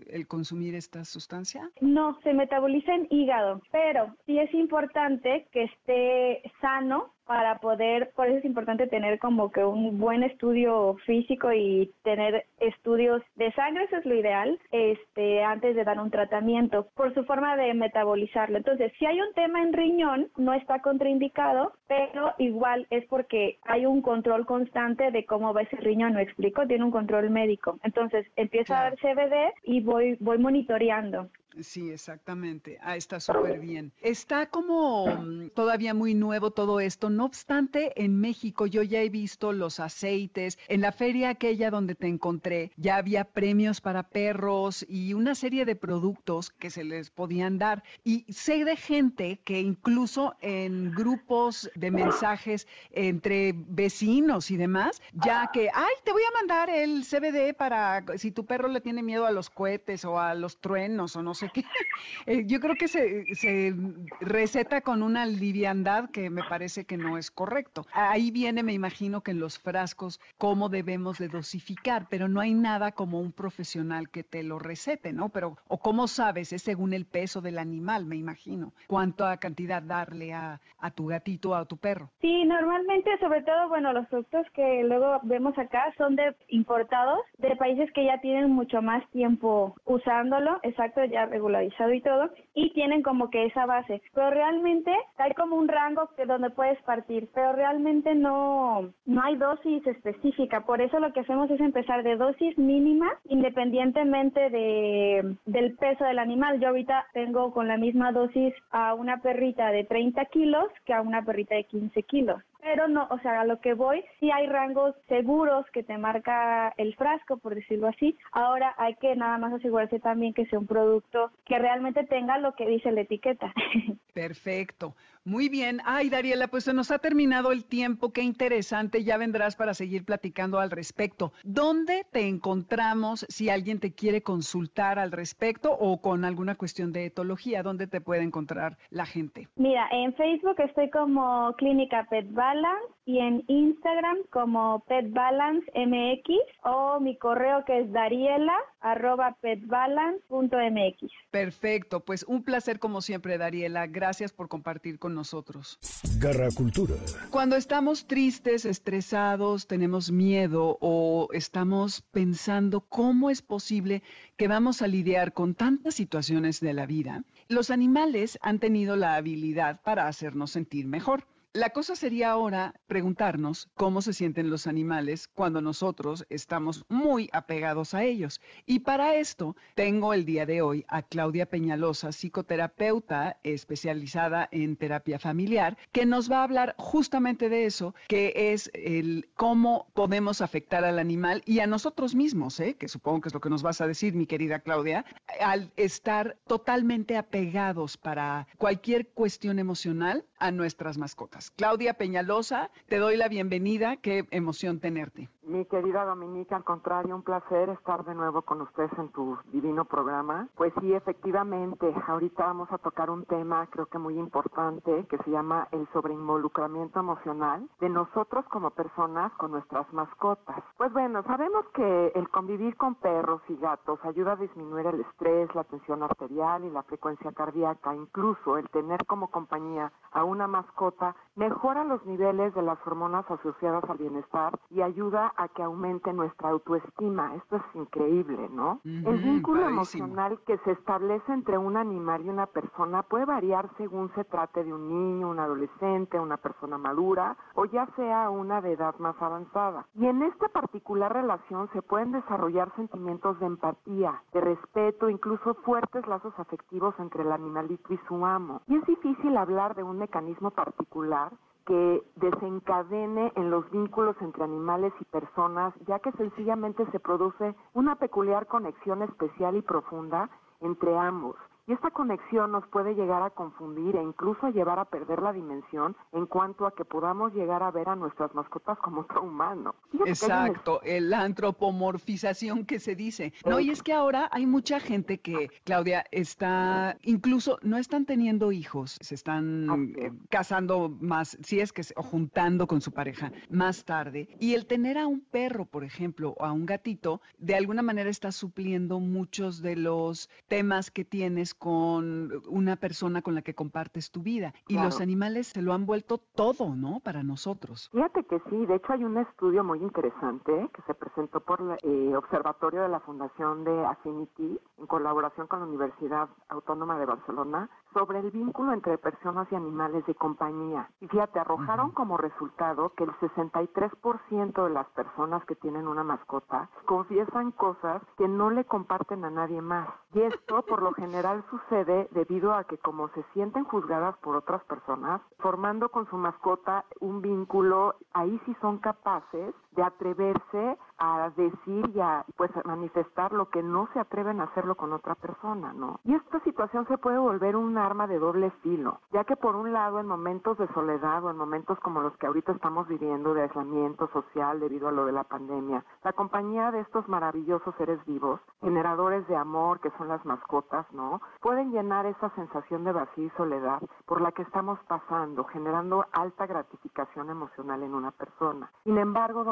el consumir esta sustancia? No, se metaboliza en hígado, pero sí es importante que esté sano para poder, por eso es importante tener como que un buen estudio físico y tener estudios de sangre, eso es lo ideal, este, antes de dar un tratamiento, por su forma de metabolizarlo. Entonces, si hay un tema en riñón, no está contraindicado, pero igual es porque hay un control constante de cómo va ese riñón, ¿no explico? Tiene un control médico. Entonces, empieza a dar CBD y voy, voy monitoreando. Sí, exactamente. Ah, está súper bien. Está como mm, todavía muy nuevo todo esto. No obstante, en México yo ya he visto los aceites. En la feria aquella donde te encontré, ya había premios para perros y una serie de productos que se les podían dar. Y sé de gente que incluso en grupos de mensajes entre vecinos y demás, ya que, ay, te voy a mandar el CBD para si tu perro le tiene miedo a los cohetes o a los truenos o no sé Eh, yo creo que se, receta con una liviandad que me parece que no es correcto. Ahí viene, me imagino, que en los frascos cómo debemos de dosificar, pero no hay nada como un profesional que te lo recete, ¿no? Pero, o cómo sabes, es según el peso del animal, me imagino, cuánta cantidad darle a, a tu gatito o a tu perro. Sí, normalmente, sobre todo, bueno, los productos que luego vemos acá son de importados de países que ya tienen mucho más tiempo usándolo, exacto, ya regularizado y todo, y tienen como que esa base. Pero realmente hay como un rango que donde puedes partir, pero realmente no, no hay dosis específica. Por eso lo que hacemos es empezar de dosis mínima independientemente de, del peso del animal. Yo ahorita tengo con la misma dosis a una perrita de 30 kilos que a una perrita de 15 kilos pero no, o sea, a lo que voy, sí hay rangos seguros que te marca el frasco, por decirlo así. Ahora hay que nada más asegurarse también que sea un producto que realmente tenga lo que dice la etiqueta. Perfecto. Muy bien. Ay, Dariela, pues se nos ha terminado el tiempo. Qué interesante. Ya vendrás para seguir platicando al respecto. ¿Dónde te encontramos si alguien te quiere consultar al respecto o con alguna cuestión de etología? ¿Dónde te puede encontrar la gente? Mira, en Facebook estoy como Clínica Pet Balance y en Instagram como Pet Balance MX o mi correo que es dariela arroba petbalance.mx. Perfecto. Pues un placer como siempre, Dariela. Gracias por compartir con nosotros. Garra Cultura. Cuando estamos tristes, estresados, tenemos miedo o estamos pensando cómo es posible que vamos a lidiar con tantas situaciones de la vida, los animales han tenido la habilidad para hacernos sentir mejor. La cosa sería ahora preguntarnos cómo se sienten los animales cuando nosotros estamos muy apegados a ellos. Y para esto tengo el día de hoy a Claudia Peñalosa, psicoterapeuta especializada en terapia familiar, que nos va a hablar justamente de eso, que es el cómo podemos afectar al animal y a nosotros mismos, ¿eh? que supongo que es lo que nos vas a decir, mi querida Claudia, al estar totalmente apegados para cualquier cuestión emocional a nuestras mascotas. Claudia Peñalosa, te doy la bienvenida, qué emoción tenerte. Mi querida Dominica, al contrario, un placer estar de nuevo con ustedes en tu divino programa. Pues sí, efectivamente, ahorita vamos a tocar un tema creo que muy importante que se llama el sobreinvolucramiento emocional de nosotros como personas con nuestras mascotas. Pues bueno, sabemos que el convivir con perros y gatos ayuda a disminuir el estrés, la tensión arterial y la frecuencia cardíaca. Incluso el tener como compañía a una mascota mejora los niveles de las hormonas asociadas al bienestar y ayuda a que aumente nuestra autoestima. Esto es increíble, ¿no? el vínculo emocional que se establece entre un animal y una persona puede variar según se trate de un niño, un adolescente, una persona madura o ya sea una de edad más avanzada. Y en esta particular relación se pueden desarrollar sentimientos de empatía, de respeto, incluso fuertes lazos afectivos entre el animalito y su amo. Y es difícil hablar de un mecanismo particular que desencadene en los vínculos entre animales y personas, ya que sencillamente se produce una peculiar conexión especial y profunda entre ambos. Y esta conexión nos puede llegar a confundir e incluso a llevar a perder la dimensión en cuanto a que podamos llegar a ver a nuestras mascotas como otro humano. Exacto, la antropomorfización que se dice. No, y es que ahora hay mucha gente que, Claudia, está, incluso no están teniendo hijos, se están eh, casando más, si es que, o juntando con su pareja más tarde. Y el tener a un perro, por ejemplo, o a un gatito, de alguna manera está supliendo muchos de los temas que tienes con una persona con la que compartes tu vida. Y los animales se lo han vuelto todo, ¿no? Para nosotros. Fíjate que sí, de hecho hay un estudio muy interesante que se presentó por el eh, Observatorio de la Fundación de Affinity en colaboración con la Universidad Autónoma de Barcelona sobre el vínculo entre personas y animales de compañía. Y fíjate, arrojaron como resultado que el 63% de las personas que tienen una mascota confiesan cosas que no le comparten a nadie más. Y esto por lo general sucede debido a que como se sienten juzgadas por otras personas, formando con su mascota un vínculo, ahí sí son capaces de atreverse a decir y a pues manifestar lo que no se atreven a hacerlo con otra persona, ¿no? Y esta situación se puede volver un arma de doble filo, ya que por un lado en momentos de soledad o en momentos como los que ahorita estamos viviendo de aislamiento social debido a lo de la pandemia, la compañía de estos maravillosos seres vivos, generadores de amor que son las mascotas, ¿no? Pueden llenar esa sensación de vacío y soledad por la que estamos pasando, generando alta gratificación emocional en una persona. Sin embargo,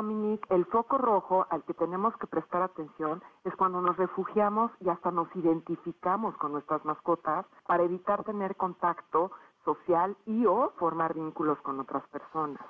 El foco rojo al que tenemos que prestar atención es cuando nos refugiamos y hasta nos identificamos con nuestras mascotas para evitar tener contacto social y o formar vínculos con otras personas.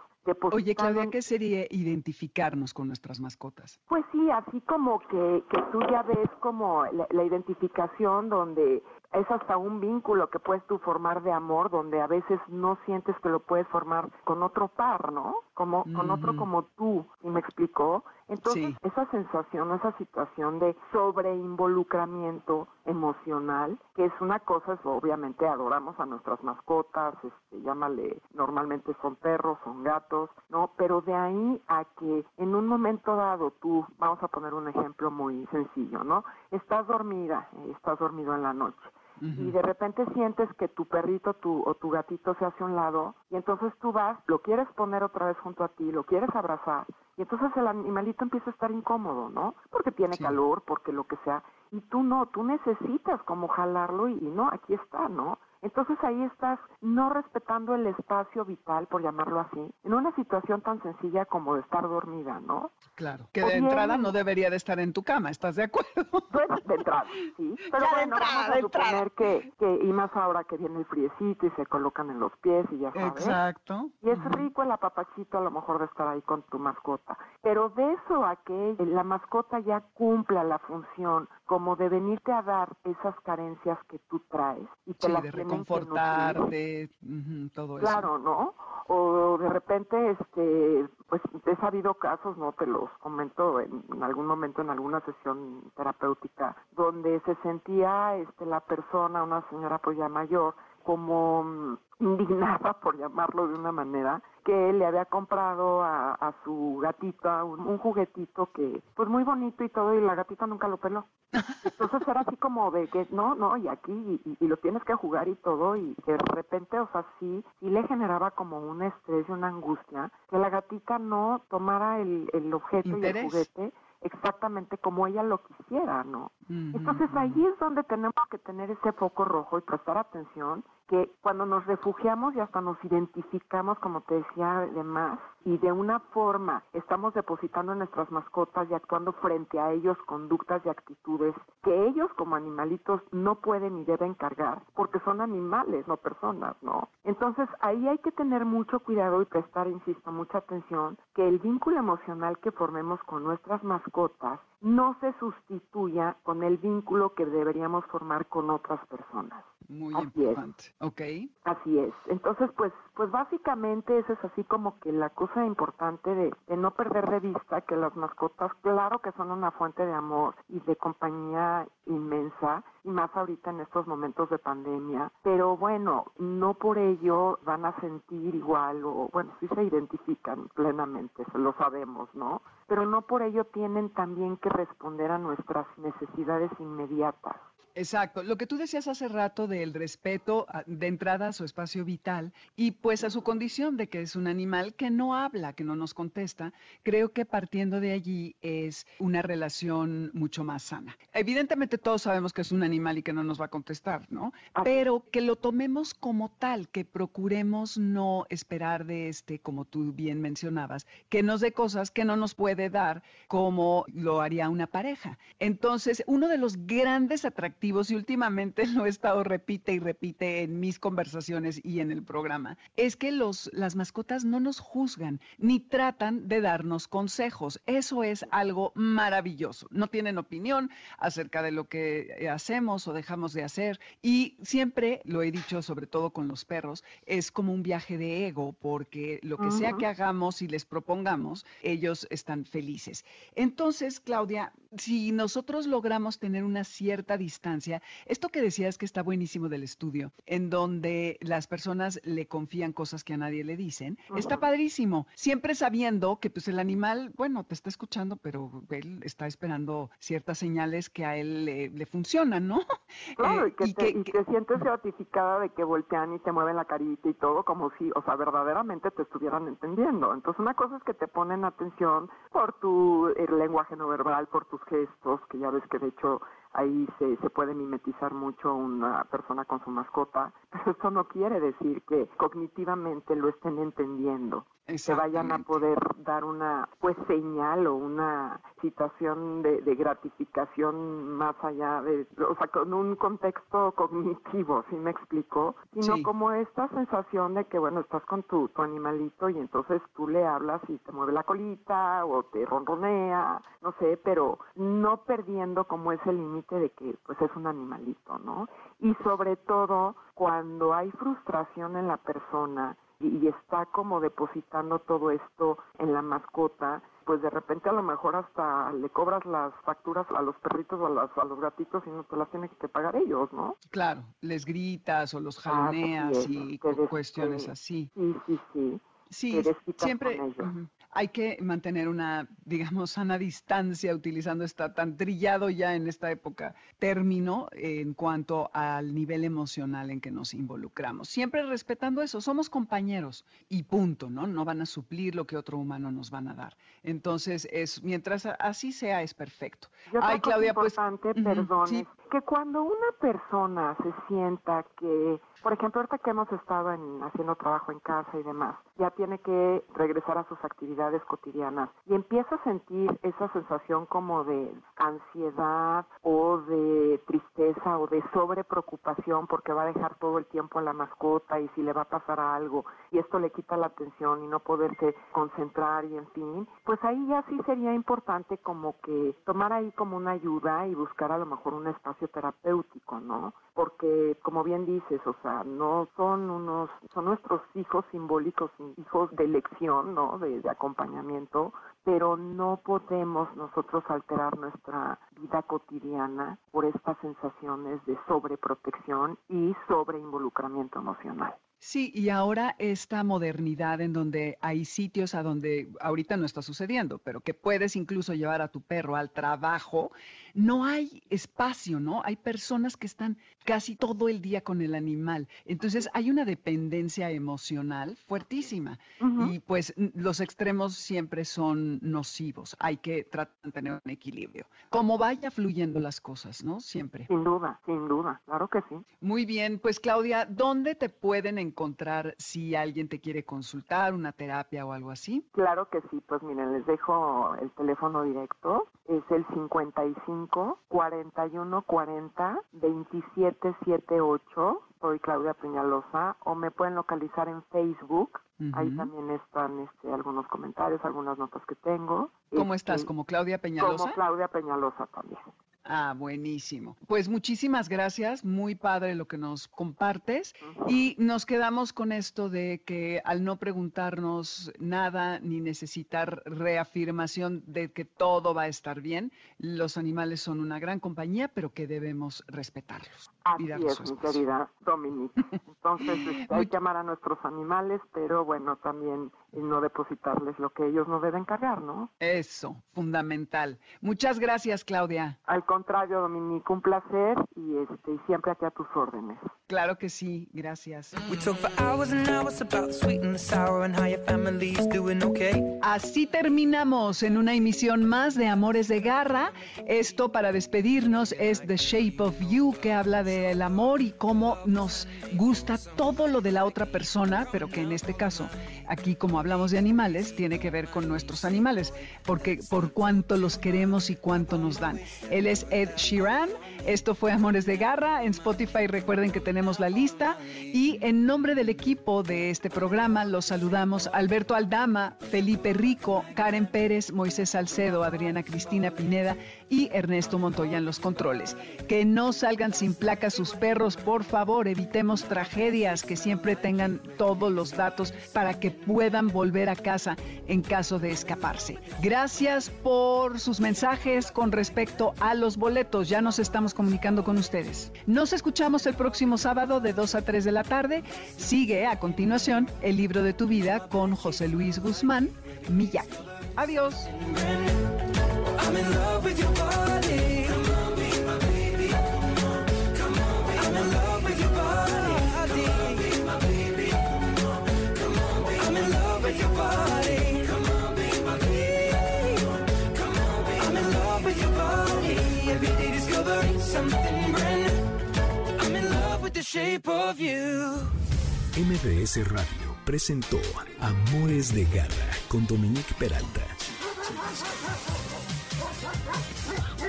Oye, Claudia, ¿qué sería identificarnos con nuestras mascotas? Pues sí, así como que, que tú ya ves como la, identificación donde es hasta un vínculo que puedes tú formar de amor, donde a veces no sientes que lo puedes formar con otro par, ¿no? Como con otro como tú, ¿y me explicó? Entonces, esa sensación, esa situación de sobreinvolucramiento emocional, que es una cosa, es, obviamente adoramos a nuestras mascotas, este, llámale, normalmente son perros, son gatos, ¿no? Pero de ahí a que en un momento dado tú, vamos a poner un ejemplo muy sencillo, ¿no? Estás dormida, estás dormido en la noche y de repente sientes que tu perrito tu, o tu gatito se hace a un lado y entonces tú vas, lo quieres poner otra vez junto a ti, lo quieres abrazar y entonces el animalito empieza a estar incómodo, ¿no? Porque tiene calor, porque lo que sea, y tú no, tú necesitas como jalarlo y no, aquí está, ¿no? Entonces ahí estás no respetando el espacio vital, por llamarlo así, en una situación tan sencilla como de estar dormida, ¿no? Claro, que de entrada no debería de estar en tu cama, ¿estás de acuerdo? Bueno, de entrada, sí. Pero bueno, vamos a suponer que, que, y más ahora que viene el friecito y se colocan en los pies y ya sabes. Exacto. Y es rico el apapachito a lo mejor de estar ahí con tu mascota. Pero de eso a que la mascota ya cumpla la función como de venirte a dar esas carencias que tú traes y te sí, las de reconfortarte, todo eso. Claro, ¿no? O de repente, este, pues he sabido casos, no te los comento en, algún momento en alguna sesión terapéutica, donde se sentía, este, la persona, una señora pues ya mayor, como mm, indignada, por llamarlo de una manera, que le había comprado a, a su gatita un, juguetito que, pues muy bonito y todo, y la gatita nunca lo peló. Entonces era así como de que, no, no, y aquí, y, lo tienes que jugar y todo, y de repente, o sea, sí, sí le generaba como un estrés y una angustia que la gatita no tomara el, el objeto y el juguete exactamente como ella lo quisiera, ¿no? Entonces ahí es donde tenemos que tener ese foco rojo y prestar atención que cuando nos refugiamos y hasta nos identificamos, como te decía, además, y de una forma estamos depositando en nuestras mascotas y actuando frente a ellos conductas y actitudes que ellos como animalitos no pueden ni deben cargar, porque son animales, no personas, ¿no? Entonces ahí hay que tener mucho cuidado y prestar, insisto, mucha atención, que el vínculo emocional que formemos con nuestras mascotas no se sustituya con el vínculo que deberíamos formar con otras personas. Muy importante. Ok. Así es. Entonces, pues, pues básicamente eso es así como que la cosa importante de, de, no perder de vista que las mascotas, claro que son una fuente de amor y de compañía inmensa, y más ahorita en estos momentos de pandemia, pero bueno, no por ello van a sentir igual o bueno, sí se identifican plenamente, se lo sabemos, ¿no? Pero no por ello tienen también que responder a nuestras necesidades inmediatas. Exacto. Lo que tú decías hace rato del respeto de entrada a su espacio vital y pues a su condición de que es un animal que no habla, que no nos contesta, creo que partiendo de allí es una relación mucho más sana. Evidentemente todos sabemos que es un animal y que no nos va a contestar, ¿no? Pero que lo tomemos como tal, que procuremos no esperar de este, como tú bien mencionabas, que nos dé cosas que no nos puede dar como lo haría una pareja. Entonces, uno de los grandes atractivos y últimamente lo he estado repite y repite en mis conversaciones y en el programa, es que los, las mascotas no nos juzgan ni tratan de darnos consejos. Eso es algo maravilloso. No tienen opinión acerca de lo que hacemos o dejamos de hacer y siempre, lo he dicho sobre todo con los perros, es como un viaje de ego porque lo que sea que hagamos y les propongamos, ellos están felices. Entonces, Claudia, si nosotros logramos tener una cierta distancia, esto que decías que está buenísimo del estudio, en donde las personas le confían cosas que a nadie le dicen, está padrísimo, siempre sabiendo que pues el animal, bueno, te está escuchando, pero él está esperando ciertas señales que a él le, funcionan, ¿no? Claro, eh, y, que, te, que, sientes certificada de que voltean y te mueven la carita y todo como si, o sea, verdaderamente te estuvieran entendiendo. Entonces una cosa es que te ponen atención por tu lenguaje no verbal, por tus gestos, que ya ves que de hecho ahí se, se puede mimetizar mucho una persona con su mascota, pero esto no quiere decir que cognitivamente lo estén entendiendo que vayan a poder dar una pues señal o una situación de, gratificación más allá de, o sea, con un contexto cognitivo, ¿sí me explico? Sino como esta sensación de que, bueno, estás con tu, tu animalito y entonces tú le hablas y te mueve la colita o te ronronea, no sé, pero no perdiendo como ese límite de que pues es un animalito, ¿no? Y sobre todo cuando hay frustración en la persona, y está como depositando todo esto en la mascota, pues de repente a lo mejor hasta le cobras las facturas a los perritos o a, a los gatitos y no te las tienen que pagar ellos, ¿no? Claro, les gritas o los jaloneas y cuestiones así. Sí, sí, sí. Sí, siempre hay que mantener una, digamos, sana distancia utilizando esta tan trillado ya en esta época término en cuanto al nivel emocional en que nos involucramos. Siempre respetando eso, somos compañeros y punto, ¿no? No van a suplir lo que otro humano nos van a dar. Entonces, es mientras así sea es perfecto. Ay, Claudia, pues perdón, que cuando una persona se sienta que por ejemplo, ahorita que hemos estado haciendo trabajo en casa y demás, ya tiene que regresar a sus actividades cotidianas y empieza sentir esa sensación como de ansiedad o de tristeza o de sobrepreocupación porque va a dejar todo el tiempo a la mascota y si le va a pasar algo y esto le quita la atención y no poderse concentrar y en fin, pues ahí ya sí sería importante como que tomar ahí como una ayuda y buscar a lo mejor un espacio terapéutico, ¿no? Porque como bien dices, o sea, no son unos, son nuestros hijos simbólicos, hijos de elección, ¿no? De acompañamiento, pero no podemos nosotros alterar nuestra vida cotidiana por estas sensaciones de sobreprotección y sobreinvolucramiento emocional. Sí, y ahora esta modernidad en donde hay sitios a donde ahorita no está sucediendo, pero que puedes incluso llevar a tu perro al trabajo, no hay espacio, ¿no? Hay personas que están casi todo el día con el animal. Entonces hay una dependencia emocional fuertísima y pues los extremos siempre son nocivos. Hay que tratar de tener un equilibrio. Como vaya fluyendo las cosas, ¿no? Siempre. Sin duda, sin duda, claro que sí. Muy bien, pues Claudia, ¿dónde te pueden encontrar si alguien te quiere consultar, una terapia o algo así? Claro que sí, pues miren, les dejo el teléfono directo, es el 55 41 40 27 78 soy Claudia Peñalosa o me pueden localizar en Facebook. Ahí también están este, algunos comentarios, algunas notas que tengo. ¿Cómo estás? Este, ¿Como Claudia Peñalosa? Como Claudia Peñalosa también. Ah, buenísimo. Pues muchísimas gracias, muy padre lo que nos compartes y nos quedamos con esto de que al no preguntarnos nada ni necesitar reafirmación de que todo va a estar bien, los animales son una gran compañía, pero que debemos respetarlos. Así es, mi querida Dominique. Entonces este, hay que amar a nuestros animales, pero bueno, también no depositarles lo que ellos no deben cargar, ¿no? Eso, fundamental. Muchas gracias, Claudia. Al contrario, Dominique, un placer y, este, siempre aquí a tus órdenes. Claro que sí, gracias. Así terminamos en una emisión más de Amores de Garra. Esto para despedirnos es The Shape of You, que habla del amor y cómo nos gusta todo lo de la otra persona, pero que en este caso, aquí como hablamos de animales, tiene que ver con nuestros animales, porque por cuánto los queremos y cuánto nos dan. Él es Ed Sheeran. Esto fue Amores de Garra. En Spotify recuerden que tenemos la lista. Y en nombre del equipo de este programa los saludamos Alberto Aldama, Felipe Rico, Karen Pérez, Moisés Salcedo, Adriana Cristina Pineda y Ernesto Montoya en los controles. Que no salgan sin placa sus perros, por favor, evitemos tragedias, que siempre tengan todos los datos para que puedan volver a casa en caso de escaparse. Gracias por sus mensajes con respecto a los boletos. Ya nos estamos comunicando con ustedes. Nos escuchamos el próximo sábado de 2 a 3 de la tarde. Sigue a continuación el libro de tu vida con José Luis Guzmán, Miyaki. Adiós. MBS Radio presentó Amores de Garra con Dominique Peralta.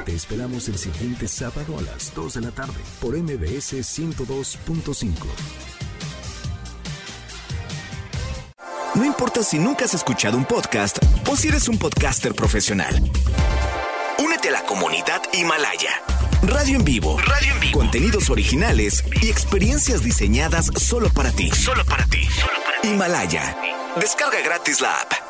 Te esperamos el siguiente sábado a las 2 de la tarde por MBS 102.5. No importa si nunca has escuchado un podcast o si eres un podcaster profesional. Únete a la comunidad Himalaya. Radio en vivo. Radio en vivo. Contenidos originales y experiencias diseñadas solo para ti. Solo para ti. Solo para ti. Himalaya. Descarga gratis la app.